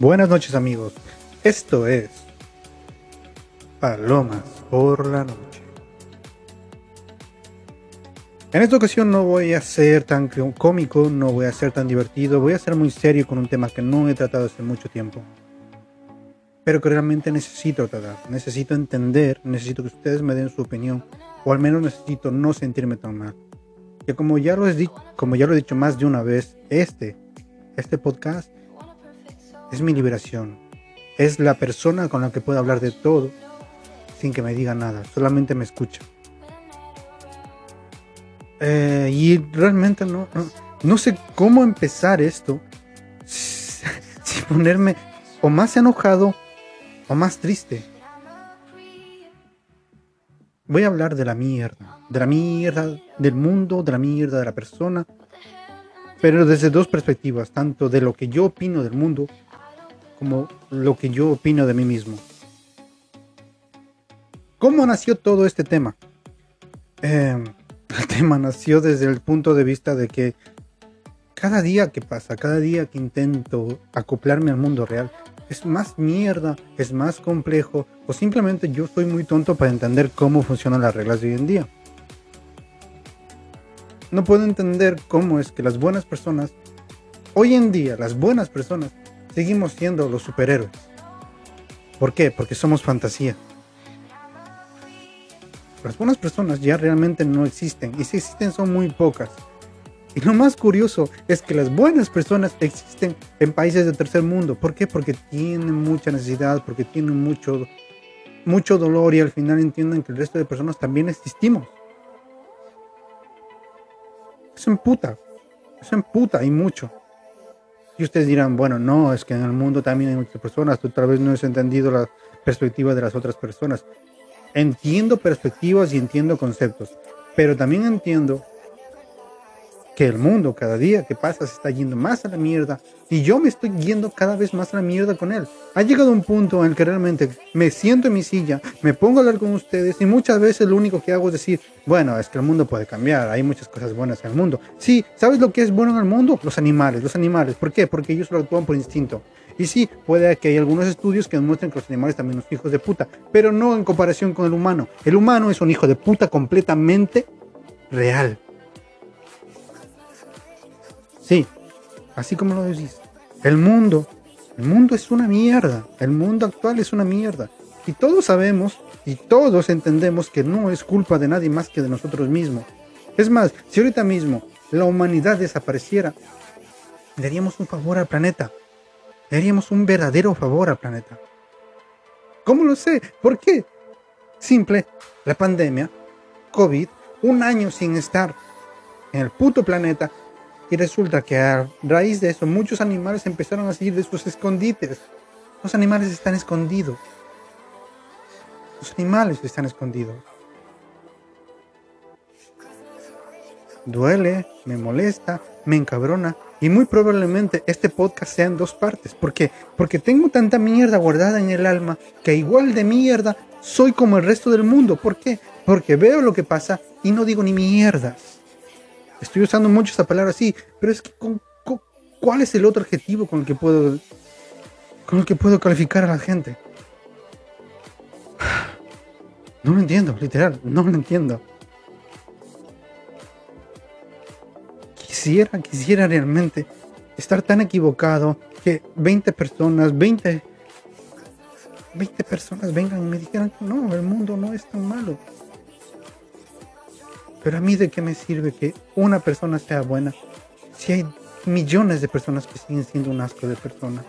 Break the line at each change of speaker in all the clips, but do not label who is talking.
Buenas noches amigos, esto es Palomas por la noche. En esta ocasión no voy a ser tan cómico, no voy a ser tan divertido, voy a ser muy serio con un tema que no he tratado hace mucho tiempo. Pero que realmente necesito tratar, necesito entender, necesito que ustedes me den su opinión, o al menos necesito no sentirme tan mal. Que como ya lo he, como ya lo he dicho más de una vez, este, este podcast es mi liberación. Es la persona con la que puedo hablar de todo sin que me diga nada, solamente me escucha. Eh, y realmente no, no, sé cómo empezar esto sin ponerme o más enojado o más triste. Voy a hablar de la mierda, de la mierda del mundo, de la mierda de la persona, pero desde dos perspectivas, tanto de lo que yo opino del mundo como lo que yo opino de mí mismo. ¿Cómo nació todo este tema? Em, el tema nació desde el punto de vista de que cada día que pasa, cada día que intento acoplarme al mundo real, es más mierda, es más complejo, o simplemente yo soy muy tonto para entender cómo funcionan las reglas de hoy en día. No puedo entender cómo es que las buenas personas, hoy en día las buenas personas, seguimos siendo los superhéroes. ¿Por qué? Porque somos fantasía. Las buenas personas ya realmente no existen y si existen son muy pocas. Y lo más curioso es que las buenas personas existen en países del tercer mundo. ¿Por qué? Porque tienen mucha necesidad, porque tienen mucho, mucho dolor y al final entienden que el resto de personas también existimos. Eso emputa, eso emputa y mucho. Y ustedes dirán, bueno, no, es que en el mundo también hay muchas personas, tú tal vez no has entendido la perspectiva de las otras personas. Entiendo perspectivas y entiendo conceptos, pero también entiendo que el mundo cada día que pasa se está yendo más a la mierda y yo me estoy yendo cada vez más a la mierda con él. Ha llegado un punto en el que realmente me siento en mi silla, me pongo a hablar con ustedes y muchas veces lo único que hago es decir, bueno, es que el mundo puede cambiar, hay muchas cosas buenas en el mundo. Sí, ¿sabes lo que es bueno en el mundo? Los animales, los animales. ¿Por qué? Porque ellos lo actúan por instinto. Y sí, puede que hay algunos estudios que demuestren que los animales también son hijos de puta, pero no en comparación con el humano. El humano es un hijo de puta completamente real. Sí, así como lo decís. El mundo, el mundo es una mierda. El mundo actual es una mierda. Y todos sabemos y todos entendemos que no es culpa de nadie más que de nosotros mismos. Es más, si ahorita mismo la humanidad desapareciera, le haríamos un favor al planeta. Le haríamos un verdadero favor al planeta. ¿Cómo lo sé? ¿Por qué? Simple, la pandemia, COVID, un año sin estar en el puto planeta y resulta que a raíz de eso muchos animales empezaron a salir de sus escondites. Los animales están escondidos. Los animales están escondidos. Duele, me molesta, me encabrona y muy probablemente este podcast sea en dos partes. ¿Por qué? Porque tengo tanta mierda guardada en el alma que igual de mierda soy como el resto del mundo. ¿Por qué? Porque veo lo que pasa y no digo ni mierdas. Estoy usando mucho esta palabra así, pero es que ¿cuál es el otro adjetivo con el que puedo con el que puedo calificar a la gente? No lo entiendo, literal, no lo entiendo. Quisiera, quisiera realmente estar tan equivocado que 20 personas, 20 20 personas vengan y me dijeran no, el mundo no es tan malo. Pero a mí de qué me sirve que una persona sea buena si hay millones de personas que siguen siendo un asco de personas.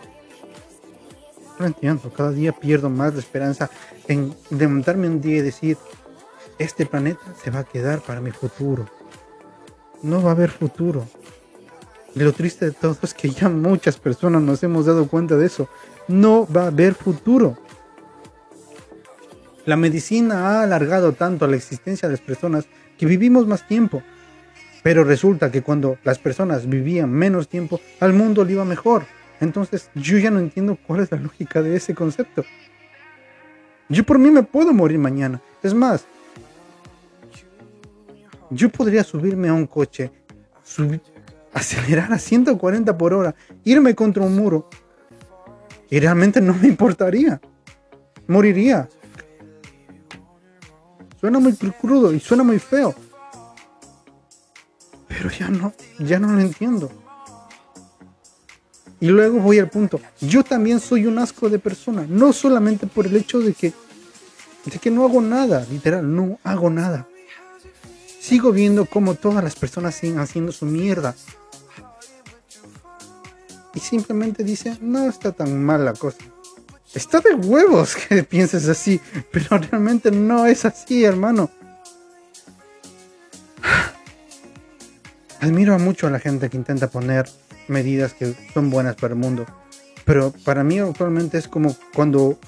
No entiendo, cada día pierdo más la esperanza en levantarme un día y decir, este planeta se va a quedar para mi futuro. No va a haber futuro. Y lo triste de todo es que ya muchas personas nos hemos dado cuenta de eso. No va a haber futuro. La medicina ha alargado tanto la existencia de las personas que vivimos más tiempo. Pero resulta que cuando las personas vivían menos tiempo, al mundo le iba mejor. Entonces yo ya no entiendo cuál es la lógica de ese concepto. Yo por mí me puedo morir mañana. Es más, yo podría subirme a un coche, acelerar a 140 por hora, irme contra un muro Y realmente no me importaría. Moriría. Suena muy crudo y suena muy feo. Pero ya no, ya no lo entiendo. Y luego voy al punto. Yo también soy un asco de persona. No solamente por el hecho de que, de que no hago nada. Literal, no hago nada. Sigo viendo cómo todas las personas siguen haciendo su mierda y simplemente dice, no está tan mal la cosa. Está de huevos que pienses así, pero realmente no es así, hermano. Admiro mucho a la gente que intenta poner medidas que son buenas para el mundo. Pero para mí actualmente es como cuando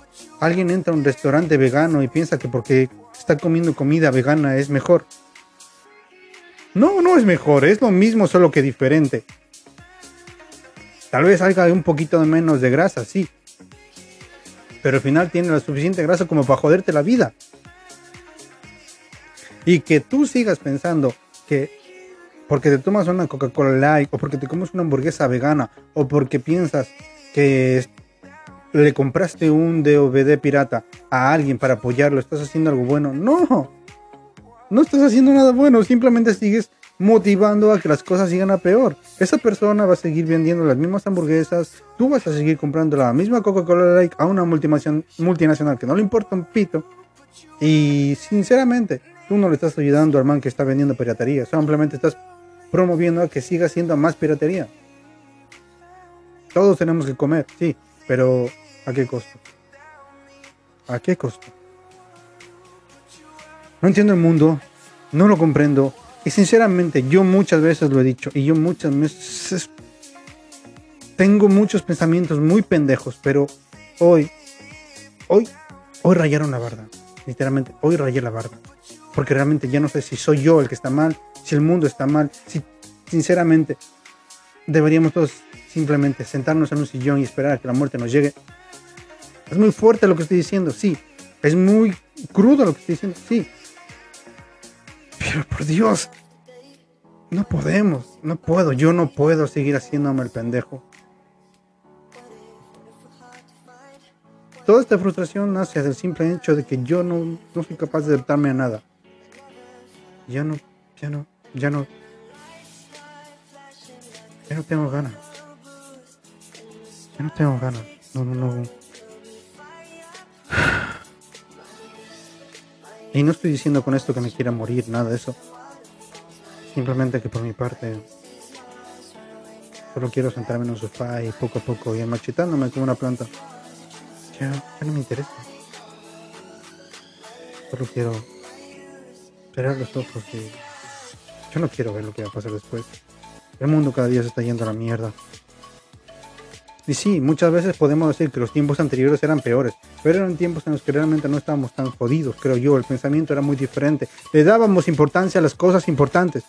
alguien entra a un restaurante vegano y piensa que porque está comiendo comida vegana es mejor. No, no es mejor, es lo mismo, solo que diferente. Tal vez salga un poquito de menos de grasa, sí. Pero al final tiene la suficiente grasa como para joderte la vida. Y que tú sigas pensando que porque te tomas una Coca-Cola Light o porque te comes una hamburguesa vegana o porque piensas que le compraste un DVD pirata a alguien para apoyarlo, estás haciendo algo bueno. No, no estás haciendo nada bueno, simplemente sigues motivando a que las cosas sigan a peor. Esa persona va a seguir vendiendo las mismas hamburguesas, tú vas a seguir comprando la misma Coca-Cola Light a una multinacional que no le importa un pito. Y sinceramente, tú no le estás ayudando al man que está vendiendo piratería, simplemente estás promoviendo a que siga siendo más piratería. Todos tenemos que comer, sí, pero ¿a qué costo? ¿A qué costo? No entiendo el mundo, no lo comprendo, y sinceramente, yo muchas veces lo he dicho, y yo muchas veces tengo muchos pensamientos muy pendejos, pero hoy, hoy, hoy rayaron la barda. Literalmente, hoy rayé la barda. Porque realmente ya no sé si soy yo el que está mal, si el mundo está mal, si sinceramente deberíamos todos simplemente sentarnos en un sillón y esperar a que la muerte nos llegue. Es muy fuerte lo que estoy diciendo, sí. Es muy crudo lo que estoy diciendo, sí. Pero por Dios, no podemos, no puedo, yo no puedo seguir haciéndome el pendejo. Toda esta frustración nace del simple hecho de que yo no, no soy capaz de adaptarme a nada. Ya no, ya no, ya no. Ya no tengo ganas. Ya no tengo ganas. No, no, no. Y no estoy diciendo con esto que me quiera morir, nada de eso. Simplemente que por mi parte solo quiero sentarme en un sofá y poco a poco ir marchitándome como una planta. Ya, ya no me interesa. Solo quiero cerrar los ojos yo no quiero ver lo que va a pasar después. El mundo cada día se está yendo a la mierda. Y sí, muchas veces podemos decir que los tiempos anteriores eran peores, pero eran tiempos en los que realmente no estábamos tan jodidos, creo yo. El pensamiento era muy diferente. Le dábamos importancia a las cosas importantes.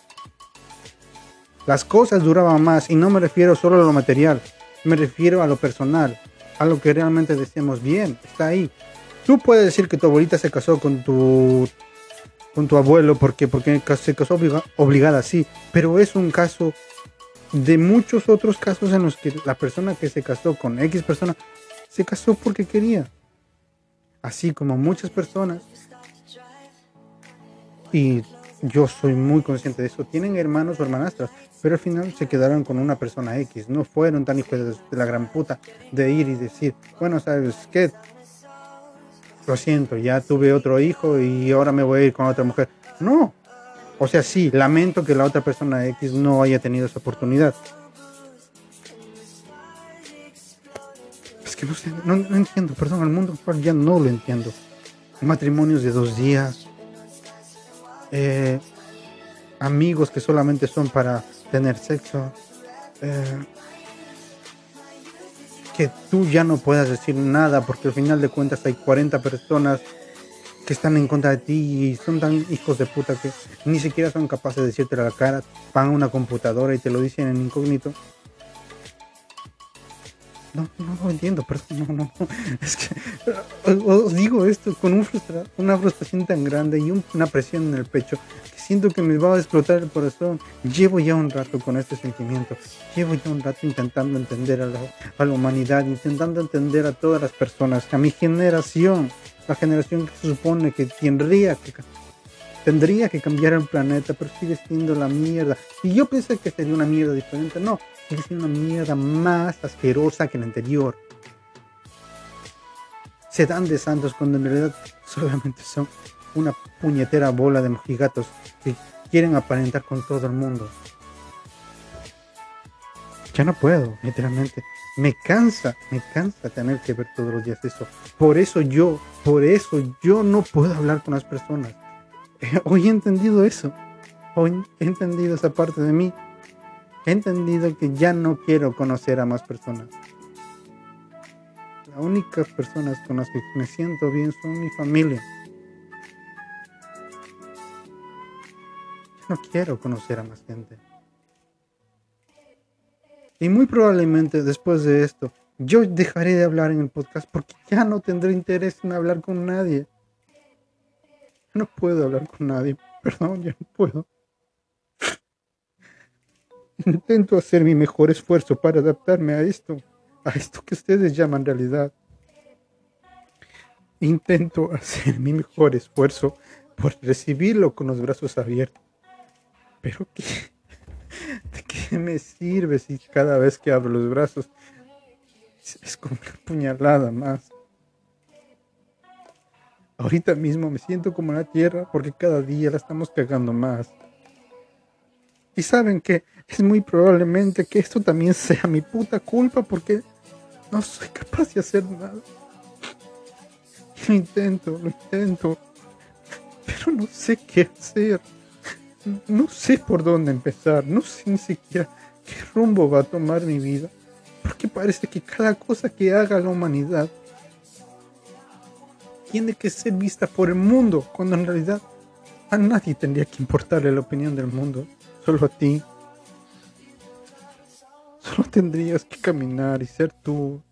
Las cosas duraban más y no me refiero solo a lo material, me refiero a lo personal, a lo que realmente decíamos bien, está ahí. Tú puedes decir que tu abuelita se casó con tu con tu abuelo porque porque se casó obligada, sí, pero es un caso de muchos otros casos en los que la persona que se casó con X persona se casó porque quería. Así como muchas personas, y yo soy muy consciente de eso, tienen hermanos o hermanastras, pero al final se quedaron con una persona X. No fueron tan hijos de la gran puta de ir y decir, bueno, ¿sabes qué? Lo siento, ya tuve otro hijo y ahora me voy a ir con otra mujer. No, o sea, sí, lamento que la otra persona X no haya tenido esa oportunidad. Que no sé, no, entiendo, perdón, al mundo ya no lo entiendo. Matrimonios de dos días. Eh, amigos que solamente son para tener sexo. Eh, que tú ya no puedas decir nada porque al final de cuentas hay 40 personas que están en contra de ti y son tan hijos de puta que ni siquiera son capaces de decirte a la cara, van a una computadora y te lo dicen en incógnito. No, no lo entiendo, perdón, no, no, Es que os digo esto con un una frustración tan grande y una presión en el pecho que Siento que me va a explotar el corazón. Llevo ya un rato con este sentimiento. Llevo ya un rato intentando entender a la, a la humanidad, intentando entender a todas las personas, a mi generación, la generación que se supone que tendría que, tendría que cambiar el planeta, pero sigue siendo la mierda. Y yo pensé que sería una mierda diferente. No, sigue siendo una mierda más asquerosa que la anterior. Se dan de santos cuando en realidad solamente son una puñetera bola de mojigatos que quieren aparentar con todo el mundo. Ya no puedo, literalmente. Me cansa, me cansa tener que ver todos los días eso. Por eso yo, por eso yo no puedo hablar con las personas. Hoy he entendido eso. Hoy he entendido esa parte de mí. He entendido que ya no quiero conocer a más personas. Las únicas personas con las que me siento bien son mi familia. no quiero conocer a más gente. Y muy probablemente después de esto, yo dejaré de hablar en el podcast porque ya no tendré interés en hablar con nadie. No puedo hablar con nadie. Perdón, ya no puedo. Intento hacer mi mejor esfuerzo para adaptarme a esto, a esto que ustedes llaman realidad. Intento hacer mi mejor esfuerzo por recibirlo con los brazos abiertos. Pero ¿qué? ¿de qué me sirve si cada vez que abro los brazos es como una puñalada más? Ahorita mismo me siento como la tierra porque cada día la estamos cagando más. Y saben que es muy probablemente que esto también sea mi puta culpa porque no soy capaz de hacer nada. Lo intento, lo intento, pero no sé qué hacer no sé por dónde empezar, no sé ni siquiera qué rumbo va a tomar mi vida, porque parece que cada cosa que haga la humanidad tiene que ser vista por el mundo, cuando en realidad a nadie tendría que importarle la opinión del mundo, solo a ti. Solo tendrías que caminar y ser tú.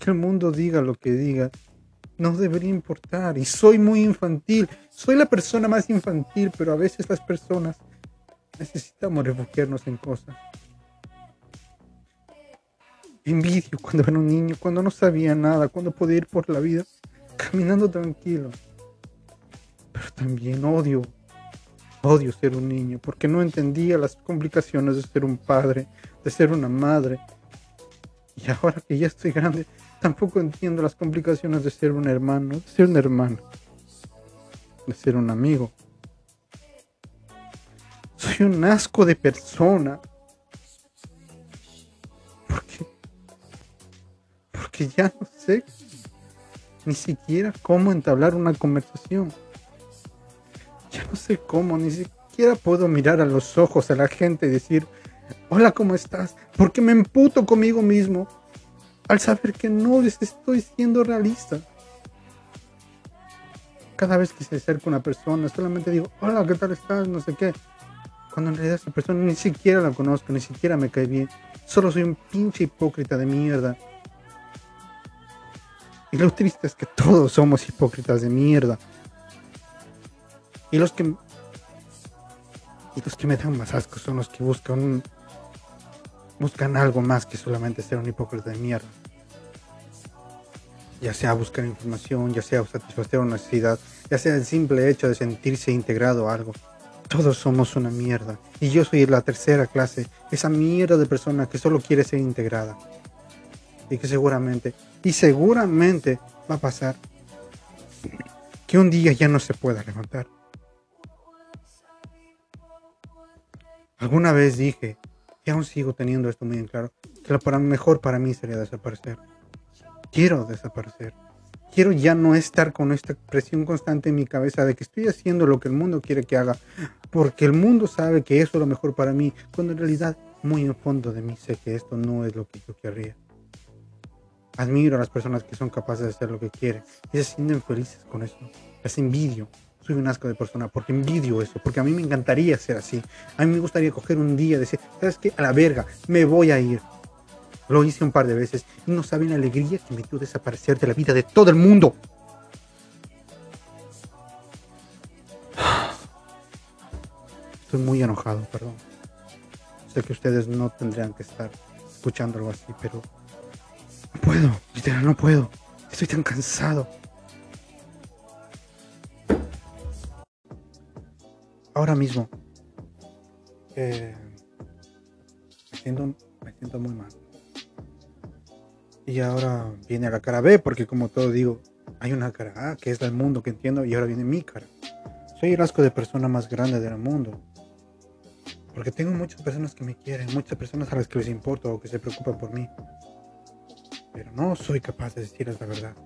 Que el mundo diga lo que diga no debería importar. Y soy muy infantil. Soy la persona más infantil, pero a veces las personas necesitamos refugiarnos en cosas. Envidio cuando era un niño, cuando no sabía nada, cuando podía ir por la vida caminando tranquilo. Pero también odio, odio ser un niño, porque no entendía las complicaciones de ser un padre, de ser una madre. Y ahora que ya estoy grande, Tampoco entiendo las complicaciones de ser un hermano, de ser un hermano, de ser un amigo. Soy un asco de persona. Porque, porque ya no sé ni siquiera cómo entablar una conversación. Ya no sé cómo, ni siquiera puedo mirar a los ojos a la gente y decir, hola, ¿cómo estás? Porque me emputo conmigo mismo al saber que no les estoy siendo realista. Cada vez que se acerca una persona, solamente digo, hola, ¿qué tal estás? No sé qué. Cuando en realidad esa persona ni siquiera la conozco, ni siquiera me cae bien. Solo soy un pinche hipócrita de mierda. Y lo triste es que todos somos hipócritas de mierda. Y los que y los que me dan más asco son los que buscan buscan algo más que solamente ser un hipócrita de mierda. Ya sea buscar información, ya sea satisfacer una necesidad, ya sea el simple hecho de sentirse integrado a algo. Todos somos una mierda. Y yo soy la tercera clase, esa mierda de persona que solo quiere ser integrada. Y que seguramente, y seguramente va a pasar que un día ya no se pueda levantar. Alguna vez dije, y aún sigo teniendo esto muy en claro, que lo mejor para mí sería desaparecer. Quiero desaparecer. Quiero ya no estar con esta presión constante en mi cabeza de que estoy haciendo lo que el mundo quiere que haga, porque el mundo sabe que eso es lo mejor para mí, cuando en realidad muy en fondo de mí sé que esto no es lo que yo querría. Admiro a las personas que son capaces de hacer lo que quieren y se sienten felices con eso. Las envidio soy un asco de persona porque envidio eso, porque a mí me encantaría ser así. A mí me gustaría coger un día y decir, ¿sabes qué? A la verga, me voy a ir. Lo hice un par de veces y no saben la alegría que me dio desaparecer de la vida de todo el mundo. Estoy muy enojado, perdón. Sé que ustedes no tendrían que estar escuchando algo así, pero no puedo, literal, no puedo. Estoy tan cansado. Ahora mismo eh, me, siento, me siento muy mal. Y ahora viene la cara B, porque como todo digo, hay una cara A que es del mundo que entiendo, y ahora viene mi cara. Soy el asco de persona más grande del mundo. Porque tengo muchas personas que me quieren, muchas personas a las que les importo o que se preocupan por mí. Pero no soy capaz de decirles la verdad.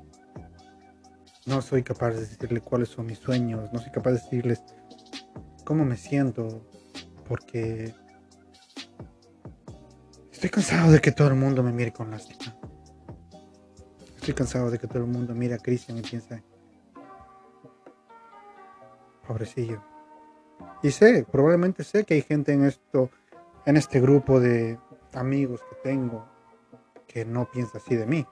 No soy capaz de decirles cuáles son mis sueños. No soy capaz de decirles cómo me siento. Porque estoy cansado de que todo el mundo me mire con lástima. Estoy cansado de que todo el mundo mire a Cristian y piense, pobrecillo. Y sé, probablemente sé que hay gente en esto, en este grupo de amigos que tengo, que no piensa así de mí.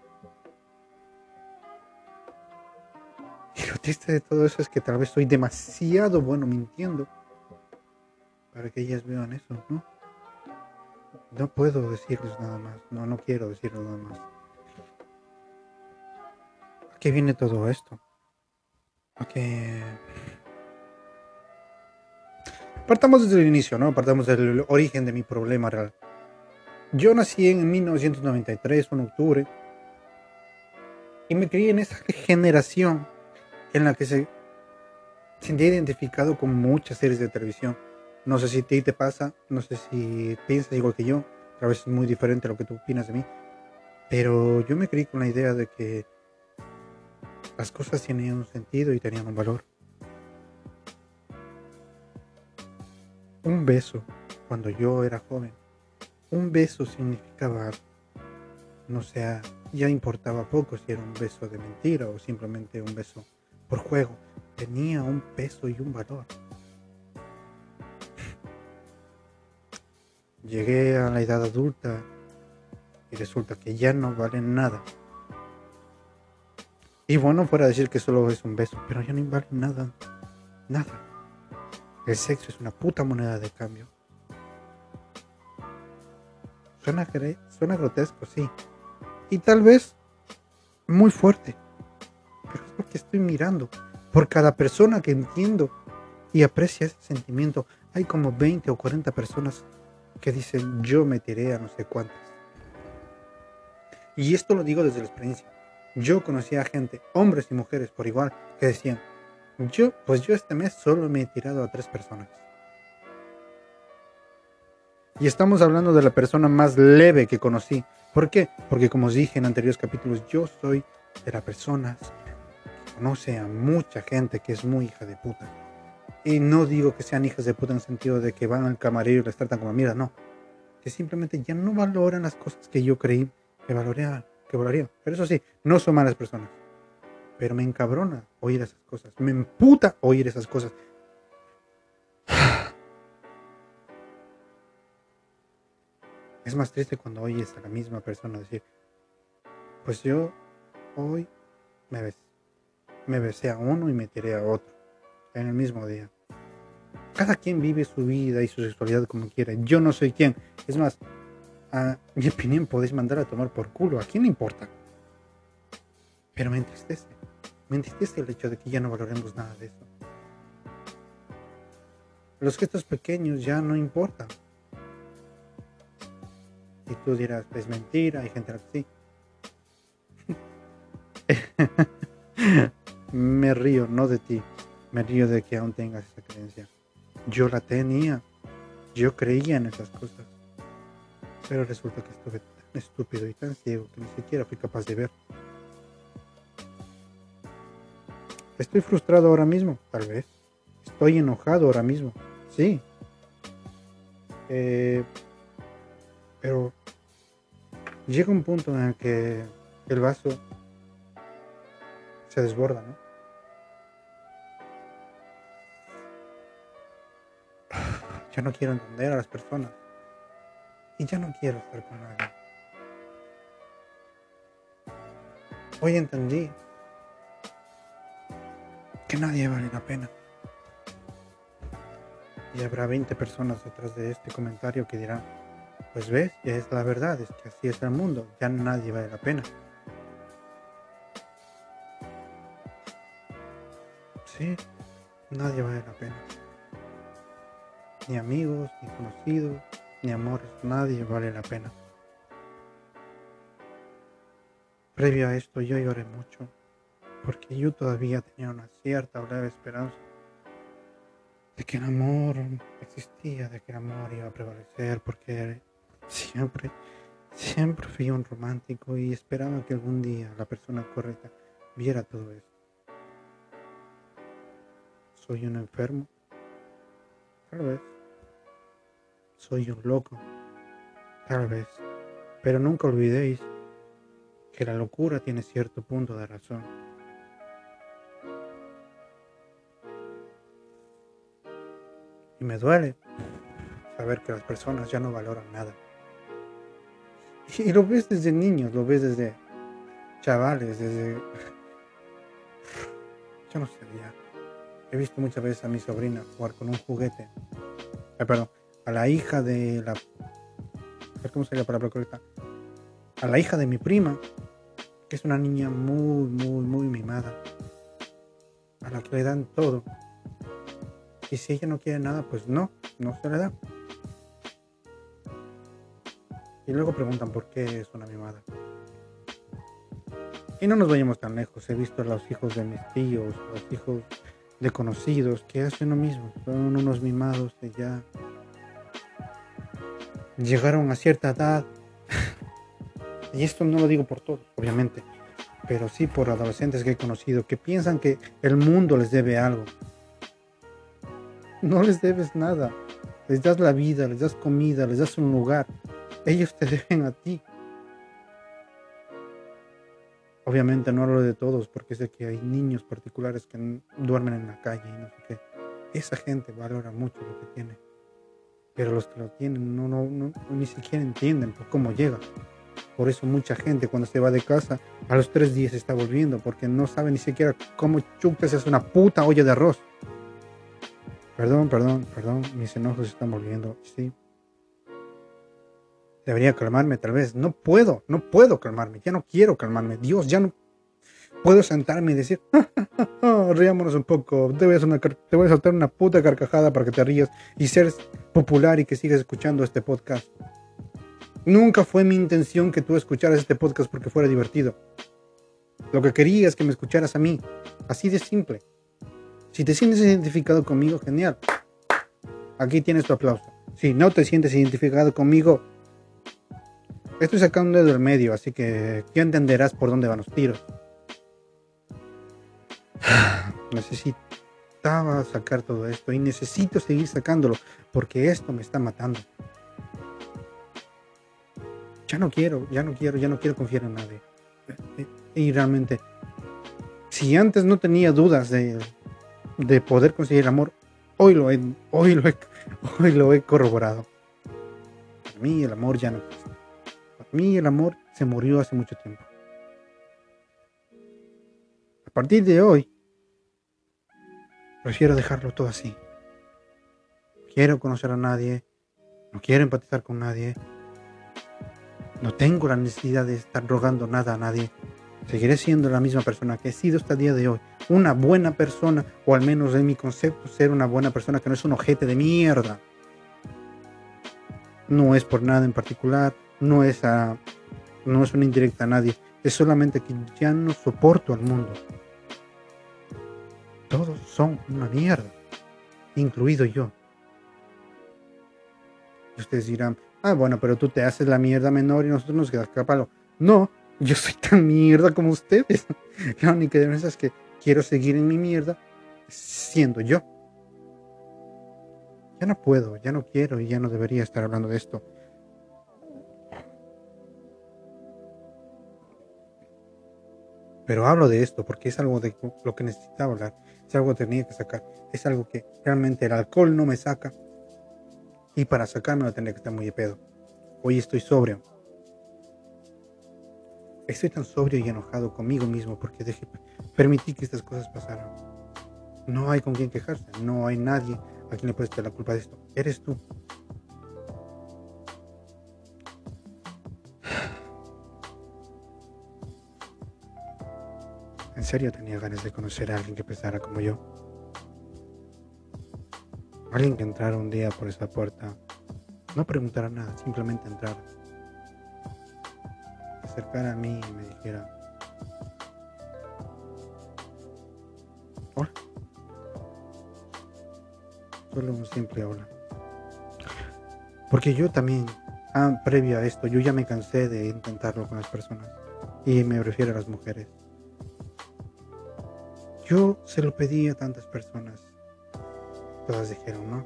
Y lo triste de todo eso es que tal vez soy demasiado bueno mintiendo para que ellas vean eso, ¿no? No puedo decirles nada más, no, no quiero decirles nada más. ¿A qué viene todo esto? A que Partamos desde el inicio, ¿no? Partamos del origen de mi problema real. Yo nací en 1993, en octubre, y me crié en esa generación en la que se sentía identificado con muchas series de televisión. No sé si ti te pasa, no sé si piensas igual que yo, a veces es muy diferente a lo que tú opinas de mí, pero yo me crié con la idea de que las cosas tenían un sentido y tenían un valor. Un beso, cuando yo era joven, un beso significaba, no sea, ya importaba poco si era un beso de mentira o simplemente un beso por juego. Tenía un peso y un valor. Llegué a la edad adulta y resulta que ya no vale nada. Y bueno, fuera decir que solo es un beso, pero ya no vale nada. Nada. El sexo es una puta moneda de cambio. Suena, suena grotesco, sí. Y tal vez muy fuerte. Pero es porque estoy mirando. Por cada persona que entiendo y aprecia ese sentimiento, hay como 20 o 40 personas que dicen yo me tiré a no sé cuántas. Y esto lo digo desde la experiencia. Yo conocía a gente, hombres y mujeres por igual, que decían, yo, pues yo este mes solo me he tirado a tres personas. Y estamos hablando de la persona más leve que conocí. ¿Por qué? Porque como os dije en anteriores capítulos, yo soy de las personas que conoce a mucha gente que es muy hija de puta. Y no digo que sean hijas de puta en el sentido de que van al camarero y les tratan como mierda, no. Que simplemente ya no valoran las cosas que yo creí que valoraría. Que valoraría. Pero eso sí, no son malas personas. Pero me encabrona oír esas cosas. Me emputa oír esas cosas. Es más triste cuando oyes a la misma persona decir, pues yo hoy me besé, me besé a uno y me tiré a otro en el mismo día. Cada quien vive su vida y su sexualidad como quiera. Yo no soy quien. Es más, mi opinión podéis mandar a tomar por culo. ¿A quién le importa? Pero me entristece. Me entristece el hecho de que ya no valoremos nada de eso. Los gestos pequeños ya no importan. Y tú dirás, es mentira, hay gente así. me río, no de ti. Me río de que aún tengas esa creencia. Yo la tenía. Yo creía en esas cosas. Pero resulta que estuve tan estúpido y tan ciego que ni siquiera fui capaz de ver. Estoy frustrado ahora mismo, tal vez. Estoy enojado ahora mismo, sí. Eh, pero llega un punto en el que el vaso se desborda, ¿no? Ya no quiero entender a las personas. Y ya no quiero estar con nadie. Hoy entendí que nadie vale la pena. Y habrá 20 personas detrás de este comentario que dirán, pues ves, es la verdad, es que así es el mundo, ya nadie vale la pena. Sí, nadie vale la pena. Ni amigos, ni conocidos, ni amores, nadie vale la pena. Previo a esto yo lloré mucho, porque yo todavía tenía una cierta breve esperanza de que el amor existía, de que el amor iba a prevalecer, porque siempre, siempre fui un romántico y esperaba que algún día la persona correcta viera todo esto. Soy un enfermo, tal vez. Soy un loco, tal vez. Pero nunca olvidéis que la locura tiene cierto punto de razón. Y me duele saber que las personas ya no valoran nada. Y lo ves desde niños, lo ves desde chavales, desde... Yo no sé, ya. He visto muchas veces a mi sobrina jugar con un juguete. Eh, perdón, a la hija de la... ¿Cómo sería la palabra correcta? A la hija de mi prima, que es una niña muy, muy, muy mimada, a la que le dan todo. Y si ella no quiere nada, pues no, no se le da. Y luego preguntan por qué es una mimada. Y no nos vayamos tan lejos. He visto a los hijos de mis tíos, los hijos de conocidos que hacen lo mismo. Son unos mimados que ya llegaron a cierta edad y esto no lo digo por todos, obviamente, pero sí por adolescentes que he conocido que piensan que el mundo les debe algo. No les debes nada. Les das la vida, les das comida, les das un lugar. Ellos te deben a ti. Obviamente no hablo de todos porque sé que hay niños particulares que duermen en la calle y no sé qué. Esa gente valora mucho lo que tiene. Pero los que lo tienen no, no, no ni siquiera entienden por cómo llega. Por eso mucha gente cuando se va de casa a los tres días está volviendo porque no sabe ni siquiera cómo chupas es una puta olla de arroz. Perdón, perdón, perdón, mis enojos están volviendo, sí. Debería calmarme tal vez. No puedo, no puedo calmarme, ya no quiero calmarme. Dios, ya no puedo sentarme y decir, riámonos un poco, te voy, a te voy a soltar una puta carcajada para que te rías y seas popular y que sigas escuchando este podcast. Nunca fue mi intención que tú escucharas este podcast porque fuera divertido. Lo que quería es que me escucharas a mí. Así de simple. Si te sientes identificado conmigo, genial. Aquí tienes tu aplauso. Si no te sientes identificado conmigo, estoy sacando del medio, así que ya entenderás por dónde van los tiros. Necesitaba sacar todo esto y necesito seguir sacándolo porque esto me está matando ya no quiero, ya no quiero, ya no quiero confiar en nadie. Y realmente, si antes no tenía dudas de, de poder conseguir amor, hoy lo he, hoy lo he, hoy lo he corroborado. Para mí el amor ya no existe. Mí el amor se murió hace mucho tiempo. A partir de hoy, prefiero dejarlo todo así. No quiero conocer a nadie, no quiero empatizar con nadie, no tengo la necesidad de estar rogando nada a nadie. Seguiré siendo la misma persona que he sido hasta el día de hoy. Una buena persona, o al menos en mi concepto, ser una buena persona que no es un ojete de mierda. No es por nada en particular, no es, a, no es una indirecta a nadie. Es solamente que ya no soporto al mundo. Todos son una mierda, incluido yo. Y ustedes dirán, Ah, bueno, pero tú te haces la mierda menor y nosotros nos quedamos capalo. No, yo soy tan mierda como ustedes. La única diferencia es que quiero seguir en mi mierda siendo yo. Ya no puedo, ya no quiero y ya no debería estar hablando de esto. Pero hablo de esto porque es algo de lo que necesitaba hablar, es algo que tenía que sacar, es algo que realmente el alcohol no me saca, y para sacarme tendría que estar muy de pedo. Hoy estoy sobrio. Estoy tan sobrio y enojado conmigo mismo porque dejé, permití que estas cosas pasaran. No hay con quien quejarse, no hay nadie ¿A quién le puedes echar la culpa de esto? Eres tú. En serio tenía ganas de conocer a alguien que pensara como yo. Alguien que entrara un día por esa puerta, no preguntara nada, simplemente entrara. Se acercara a mí y me dijera, hola. Solo un simple hola. Porque yo también, ah, previo a esto, yo ya me cansé de intentarlo con las personas. Y me refiero a las mujeres. Yo se lo pedí a tantas personas. Todas dijeron no.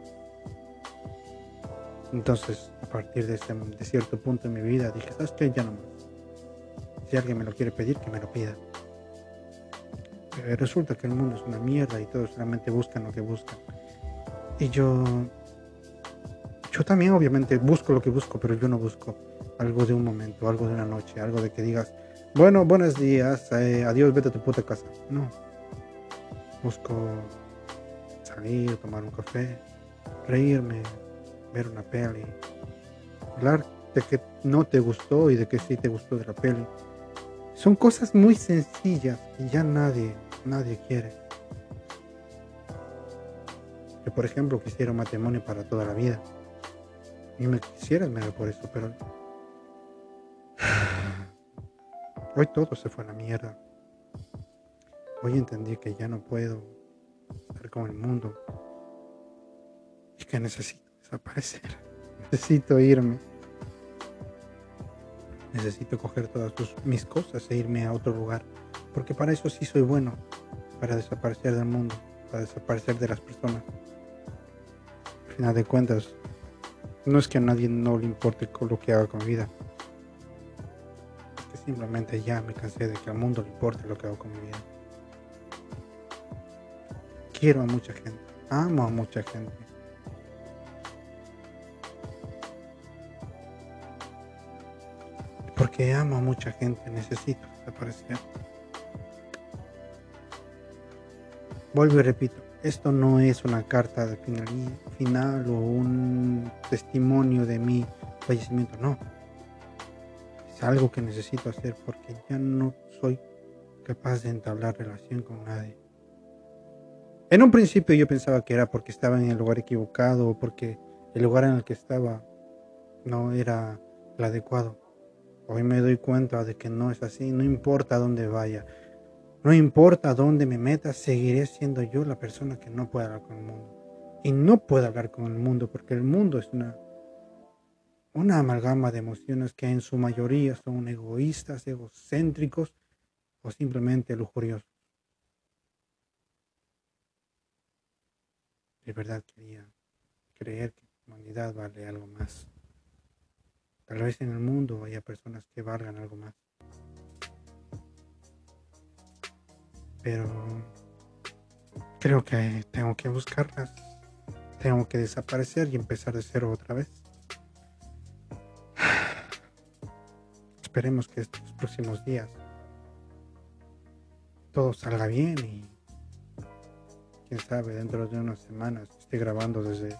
Entonces, a partir de, este, de cierto punto en mi vida, dije, ¿sabes qué? Ya no más. Si alguien me lo quiere pedir, que me lo pida. Resulta que el mundo es una mierda y todos solamente buscan lo que buscan. Y yo, yo también obviamente busco lo que busco, pero yo no busco algo de un momento, algo de una noche, algo de que digas, bueno, buenos días, eh, adiós, vete a tu puta casa. No, Busco salir, tomar un café, reírme, ver una peli, hablar de que no te gustó y de que sí te gustó de la peli. Son cosas muy sencillas y ya nadie, nadie quiere. Yo, por ejemplo, quisiera matrimonio para toda la vida. Y me quisiera esmerar por eso, pero hoy todo se fue a la mierda. Hoy entendí que ya no puedo estar con el mundo y que necesito desaparecer. Necesito irme. Necesito coger todas mis cosas e irme a otro lugar. Porque para eso sí soy bueno. Para desaparecer del mundo. Para desaparecer de las personas. Al final de cuentas, no es que a nadie no le importe lo que haga con mi vida. Es que simplemente ya me cansé de que al mundo le importe lo que hago con mi vida. Quiero a mucha gente, amo a mucha gente. Porque amo a mucha gente, necesito desaparecer. Vuelvo y repito, esto no es una carta de final, final o un testimonio de mi fallecimiento, no. Es algo que necesito hacer porque ya no soy capaz de entablar relación con nadie. En un principio yo pensaba que era porque estaba en el lugar equivocado o porque el lugar en el que estaba no era el adecuado. Hoy me doy cuenta de que no es así, no importa dónde vaya, no importa dónde me meta, seguiré siendo yo la persona que no puede hablar con el mundo. Y no puedo hablar con el mundo porque el mundo es una, una amalgama de emociones que en su mayoría son egoístas, egocéntricos o simplemente lujuriosos. De verdad quería creer que la humanidad vale algo más. Tal vez en el mundo haya personas que valgan algo más. Pero creo que tengo que buscarlas. Tengo que desaparecer y empezar de cero otra vez. Esperemos que estos próximos días todo salga bien y quién sabe, dentro de unas semanas esté grabando desde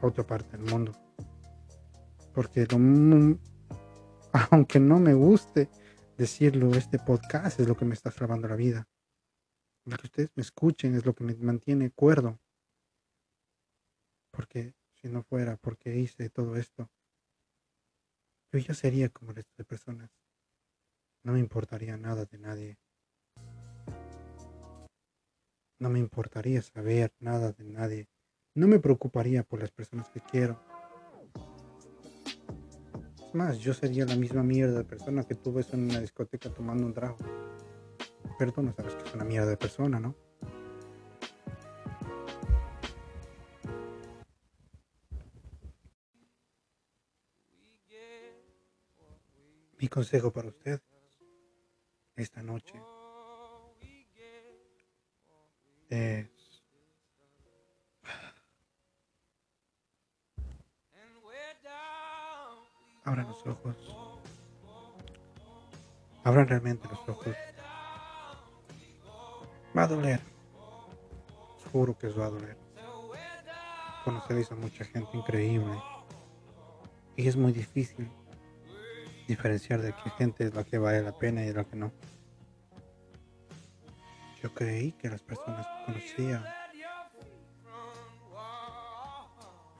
otra parte del mundo. Porque aunque no me guste decirlo, este podcast es lo que me está salvando la vida. El que ustedes me escuchen es lo que me mantiene cuerdo. Porque si no fuera porque hice todo esto, yo ya sería como el resto de personas. No me importaría nada de nadie. No me importaría saber nada de nadie. No me preocuparía por las personas que quiero. Es más, yo sería la misma mierda de persona que tú ves en una discoteca tomando un trago. Pero tú no sabes que es una mierda de persona, ¿no? Mi consejo para usted esta noche es abran los ojos abran realmente los ojos va a doler juro que os va a doler conocéis a mucha gente increíble. Y es muy difícil diferenciar de qué gente es la que vale la pena y de la que no. Creí que las personas que conocía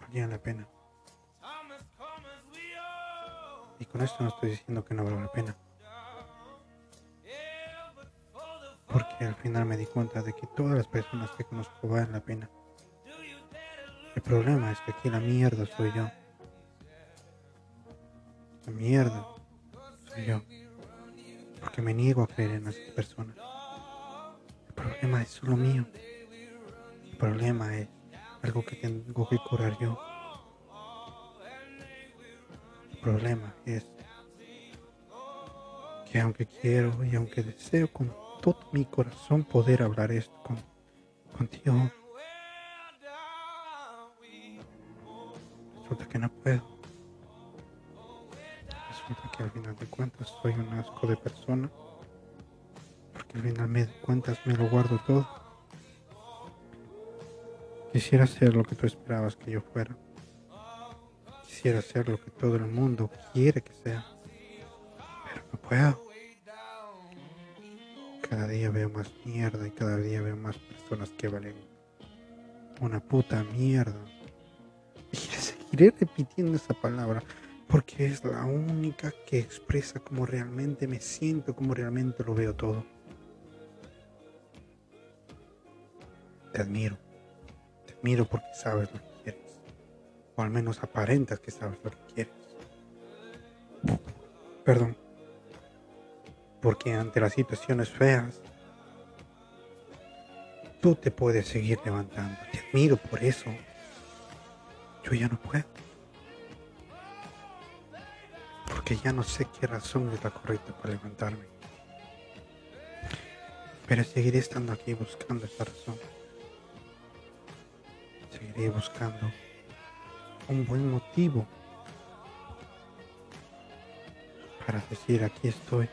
valían la pena. Y con esto no estoy diciendo que no vale la pena. Porque al final me di cuenta de que todas las personas que conozco valen la pena. El problema es que aquí la mierda soy yo. La mierda soy yo. Porque me niego a creer en esas personas. Problema es solo mío. El problema es algo que tengo que curar yo. El problema es que aunque quiero y aunque deseo con todo mi corazón poder hablar esto con, contigo, resulta que no puedo. Resulta que al final de cuentas soy un asco de persona. Al final de cuentas me lo guardo todo. Quisiera ser lo que tú esperabas que yo fuera. Quisiera ser lo que todo el mundo quiere que sea. Pero no puedo. Cada día veo más mierda y cada día veo más personas que valen una puta mierda. Y seguiré repitiendo esa palabra porque es la única que expresa cómo realmente me siento, cómo realmente lo veo todo. Te admiro. Te admiro porque sabes lo que quieres. O al menos aparentas que sabes lo que quieres. Perdón. Porque ante las situaciones feas, tú te puedes seguir levantando. Te admiro por eso. Yo ya no puedo. Porque ya no sé qué razón es la correcta para levantarme. Pero seguiré estando aquí buscando esa razón. Seguiré buscando un buen motivo para decir aquí estoy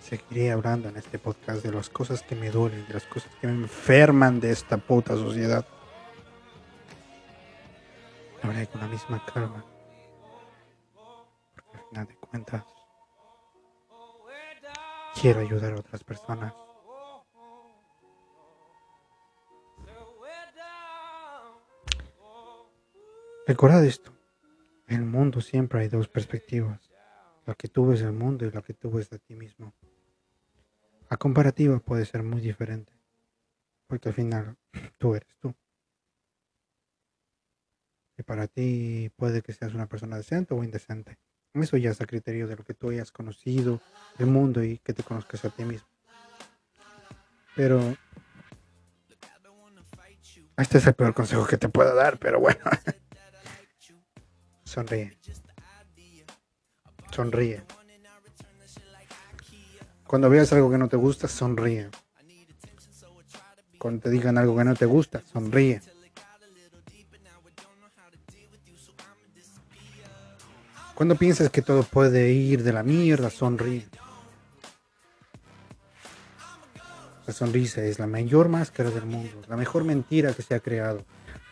seguiré hablando en este podcast de las cosas que me duelen, de las cosas que me enferman de esta puta sociedad. Hablaré con la misma calma. Porque al final de cuentas, quiero ayudar a otras personas. Recordad esto. En el mundo siempre hay dos perspectivas. La que tú ves del mundo y la que tú ves de ti mismo. La comparativa puede ser muy diferente, porque al final tú eres tú. Y para ti puede que seas una persona decente o indecente. Eso ya es a criterio de lo que tú hayas conocido, el mundo y que te conozcas a ti mismo. Pero este es el peor consejo que te puedo dar, pero bueno. Sonríe. Sonríe. Cuando veas algo que no te gusta, sonríe. Cuando te digan algo que no te gusta, sonríe. Cuando pienses que todo puede ir de la mierda, sonríe. La sonrisa es la mayor máscara del mundo, la mejor mentira que se ha creado.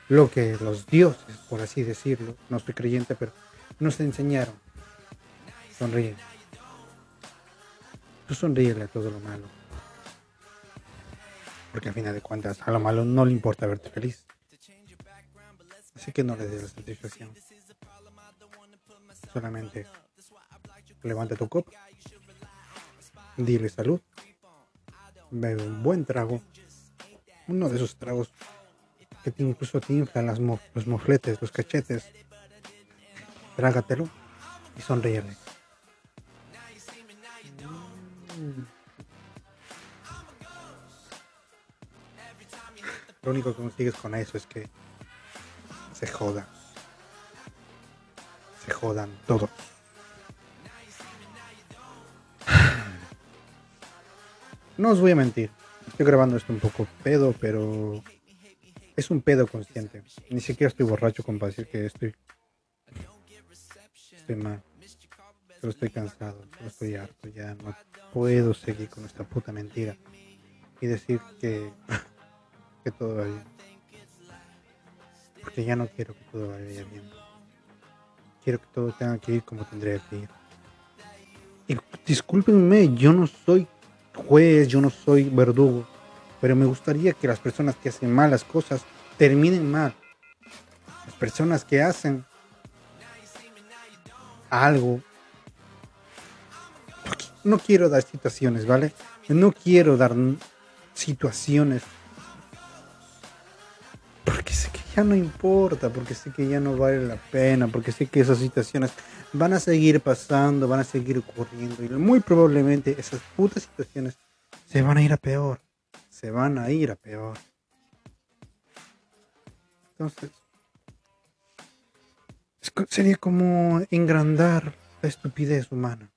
Lo que los dioses, por así decirlo, no soy creyente, pero nos enseñaron. Sonríe. Tú sonríele a todo lo malo. Porque al final de cuentas, a lo malo no le importa verte feliz. Así que no le des la satisfacción. Solamente levanta tu copa. Dile salud. Bebe un buen trago. Uno de esos tragos que incluso te las los mofletes, los cachetes. Trágatelo y sonríele. Lo único que consigues con eso es que se jodan. Se jodan todos. No os voy a mentir. Estoy grabando esto un poco pedo, pero es un pedo consciente. Ni siquiera estoy borracho con decir que estoy. Estoy mal. Pero estoy cansado, estoy harto, ya no puedo seguir con esta puta mentira y decir que, que todo va bien. Porque ya no quiero que todo vaya bien. Quiero que todo tenga que ir como tendría que ir. Y discúlpenme, yo no soy juez, yo no soy verdugo, pero me gustaría que las personas que hacen malas cosas terminen mal. Las personas que hacen algo. No quiero dar situaciones, ¿vale? No quiero dar situaciones. Porque sé que ya no importa, porque sé que ya no vale la pena, porque sé que esas situaciones van a seguir pasando, van a seguir ocurriendo y muy probablemente esas putas situaciones se van a ir a peor. Se van a ir a peor. Entonces, sería como engrandar la estupidez humana.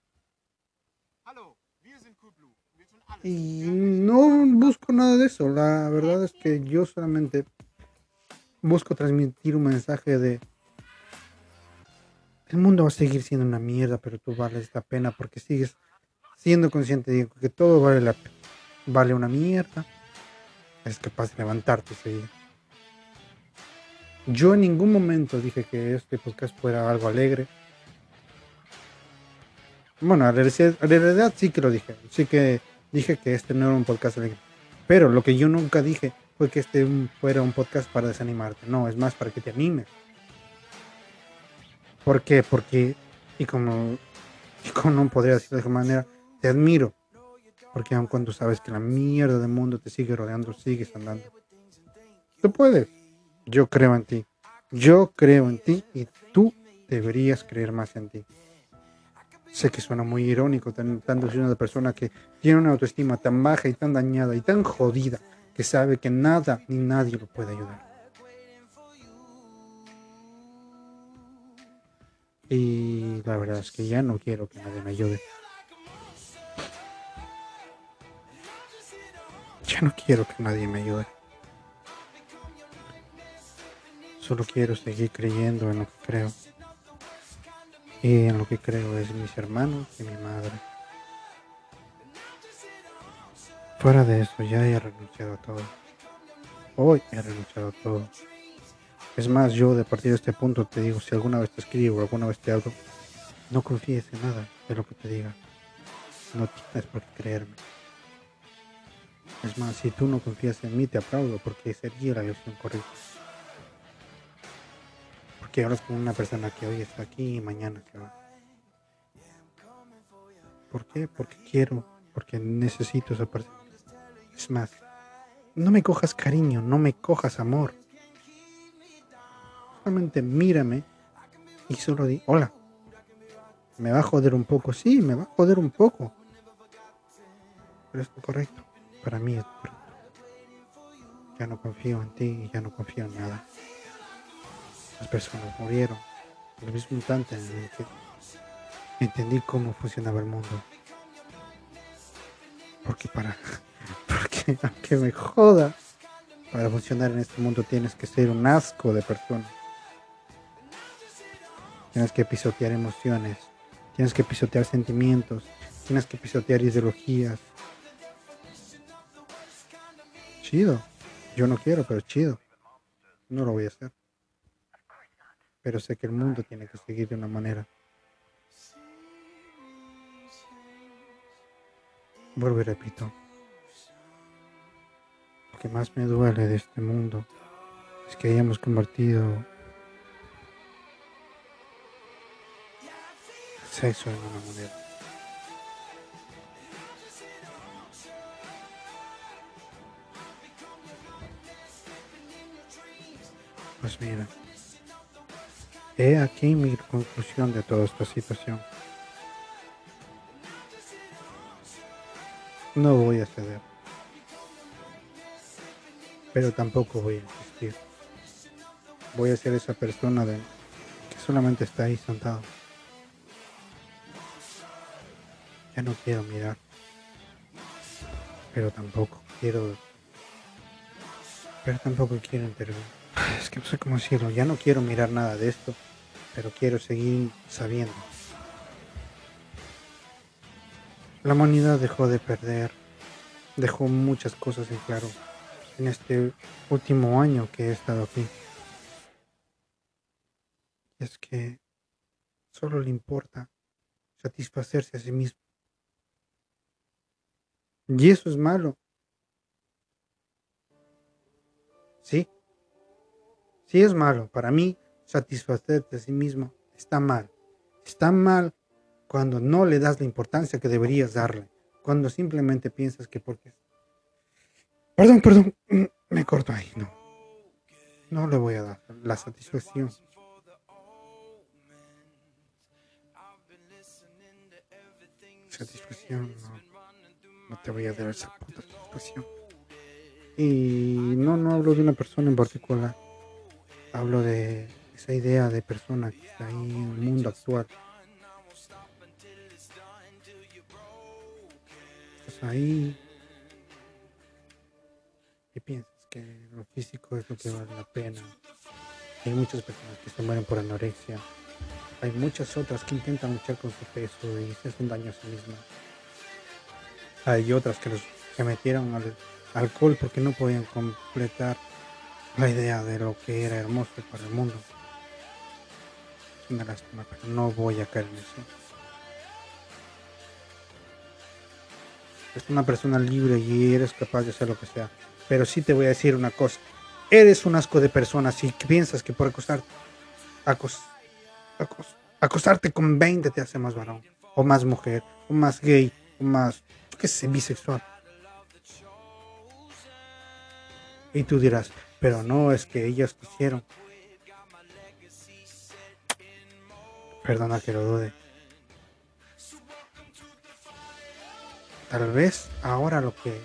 Y no busco nada de eso. La verdad es que yo solamente busco transmitir un mensaje de el mundo va a seguir siendo una mierda, pero tú vales la pena porque sigues siendo consciente de que todo vale la vale una mierda. Es capaz de levantarte y seguir. Yo en ningún momento dije que este podcast fuera algo alegre. Bueno, a la realidad sí que lo dije. Sí que dije que este no era un podcast alegre. Pero lo que yo nunca dije fue que este fuera un podcast para desanimarte. No, es más para que te animes. ¿Por qué? Porque, y como, como no podría decirlo de esa manera, te admiro. Porque aun cuando sabes que la mierda del mundo te sigue rodeando, sigues andando. Tú puedes. Yo creo en ti. Yo creo en ti y tú deberías creer más en ti. Sé que suena muy irónico, tanto si una persona que tiene una autoestima tan baja y tan dañada y tan jodida que sabe que nada ni nadie lo puede ayudar. Y la verdad es que ya no quiero que nadie me ayude. Ya no quiero que nadie me ayude. Solo quiero seguir creyendo en lo que creo. Y en lo que creo es mis hermanos y mi madre. Fuera de eso, ya he renunciado a todo. Hoy he renunciado a todo. Es más, yo de partir de este punto te digo, si alguna vez te escribo o alguna vez te hablo, no confíes en nada de lo que te diga. No tienes por qué creerme. Es más, si tú no confías en mí, te aplaudo porque sería la versión correcta. Porque hablas con una persona que hoy está aquí y mañana se va. ¿Por qué? Porque quiero, porque necesito esa persona. Es más, no me cojas cariño, no me cojas amor. Solamente mírame y solo di, hola. ¿Me va a joder un poco? Sí, me va a joder un poco. Pero es correcto. Para mí es correcto. Ya no confío en ti y ya no confío en nada. Las personas murieron. El mismo instante en el que entendí cómo funcionaba el mundo. Porque para porque aunque me joda, para funcionar en este mundo tienes que ser un asco de persona. Tienes que pisotear emociones, tienes que pisotear sentimientos, tienes que pisotear ideologías. Chido. Yo no quiero, pero chido. No lo voy a hacer. Pero sé que el mundo tiene que seguir de una manera. Vuelvo y repito que más me duele de este mundo es que hayamos convertido el sexo en una moneda. Pues mira, he aquí mi conclusión de toda esta situación. No voy a ceder pero tampoco voy a insistir. Voy a ser esa persona que solamente está ahí sentado. Ya no quiero mirar, pero tampoco quiero, pero tampoco quiero intervenir. Es que no sé cómo decirlo, ya no quiero mirar nada de esto, pero quiero seguir sabiendo. La humanidad dejó de perder, dejó muchas cosas en claro en este último año que he estado aquí. es que solo le importa satisfacerse a sí mismo. Y eso es malo. Sí, sí es malo. Para mí, satisfacerte a sí mismo está mal. Está mal cuando no le das la importancia que deberías darle. Cuando simplemente piensas que porque... Perdón, perdón, me corto ahí, no. No le voy a dar la satisfacción. Satisfacción, no. No te voy a dar esa puta satisfacción. Y no, no hablo de una persona en particular. Hablo de esa idea de persona que está ahí en el mundo actual. Estás ahí y piensas que lo físico es lo que vale la pena. Hay muchas personas que se mueren por anorexia. Hay muchas otras que intentan luchar con su peso y se hacen daño a sí mismas. Hay otras que los se metieron al alcohol porque no podían completar la idea de lo que era hermoso para el mundo. Es una lástima, pero no voy a caer en eso. Es una persona libre y eres capaz de hacer lo que sea. Pero sí te voy a decir una cosa. Eres un asco de persona si piensas que por acostarte, acostarte con 20 te hace más varón, o más mujer, o más gay, o más, qué sé, bisexual. Y tú dirás, pero no es que ellas quisieron. Perdona que lo dude. Tal vez ahora lo que.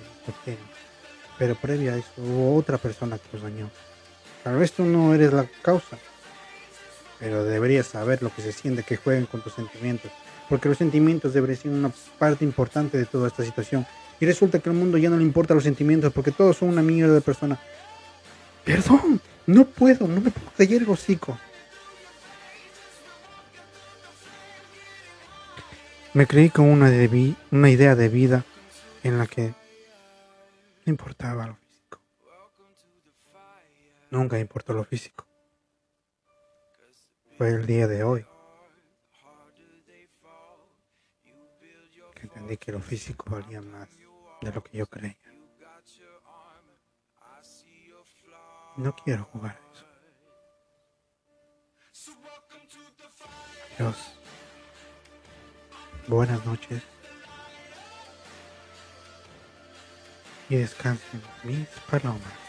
Pero previa a eso hubo otra persona que los dañó. Tal vez tú no eres la causa. Pero deberías saber lo que se siente que jueguen con tus sentimientos. Porque los sentimientos deberían ser una parte importante de toda esta situación. Y resulta que al mundo ya no le importan los sentimientos porque todos son una mierda de persona. Perdón, no puedo, no me puedo callar el hocico. Me creí con una, una idea de vida en la que no importaba lo físico. Nunca importó lo físico. Fue el día de hoy que entendí que lo físico valía más de lo que yo creía. No quiero jugar a eso. Adiós. Buenas noches. Y descansen mis palomas.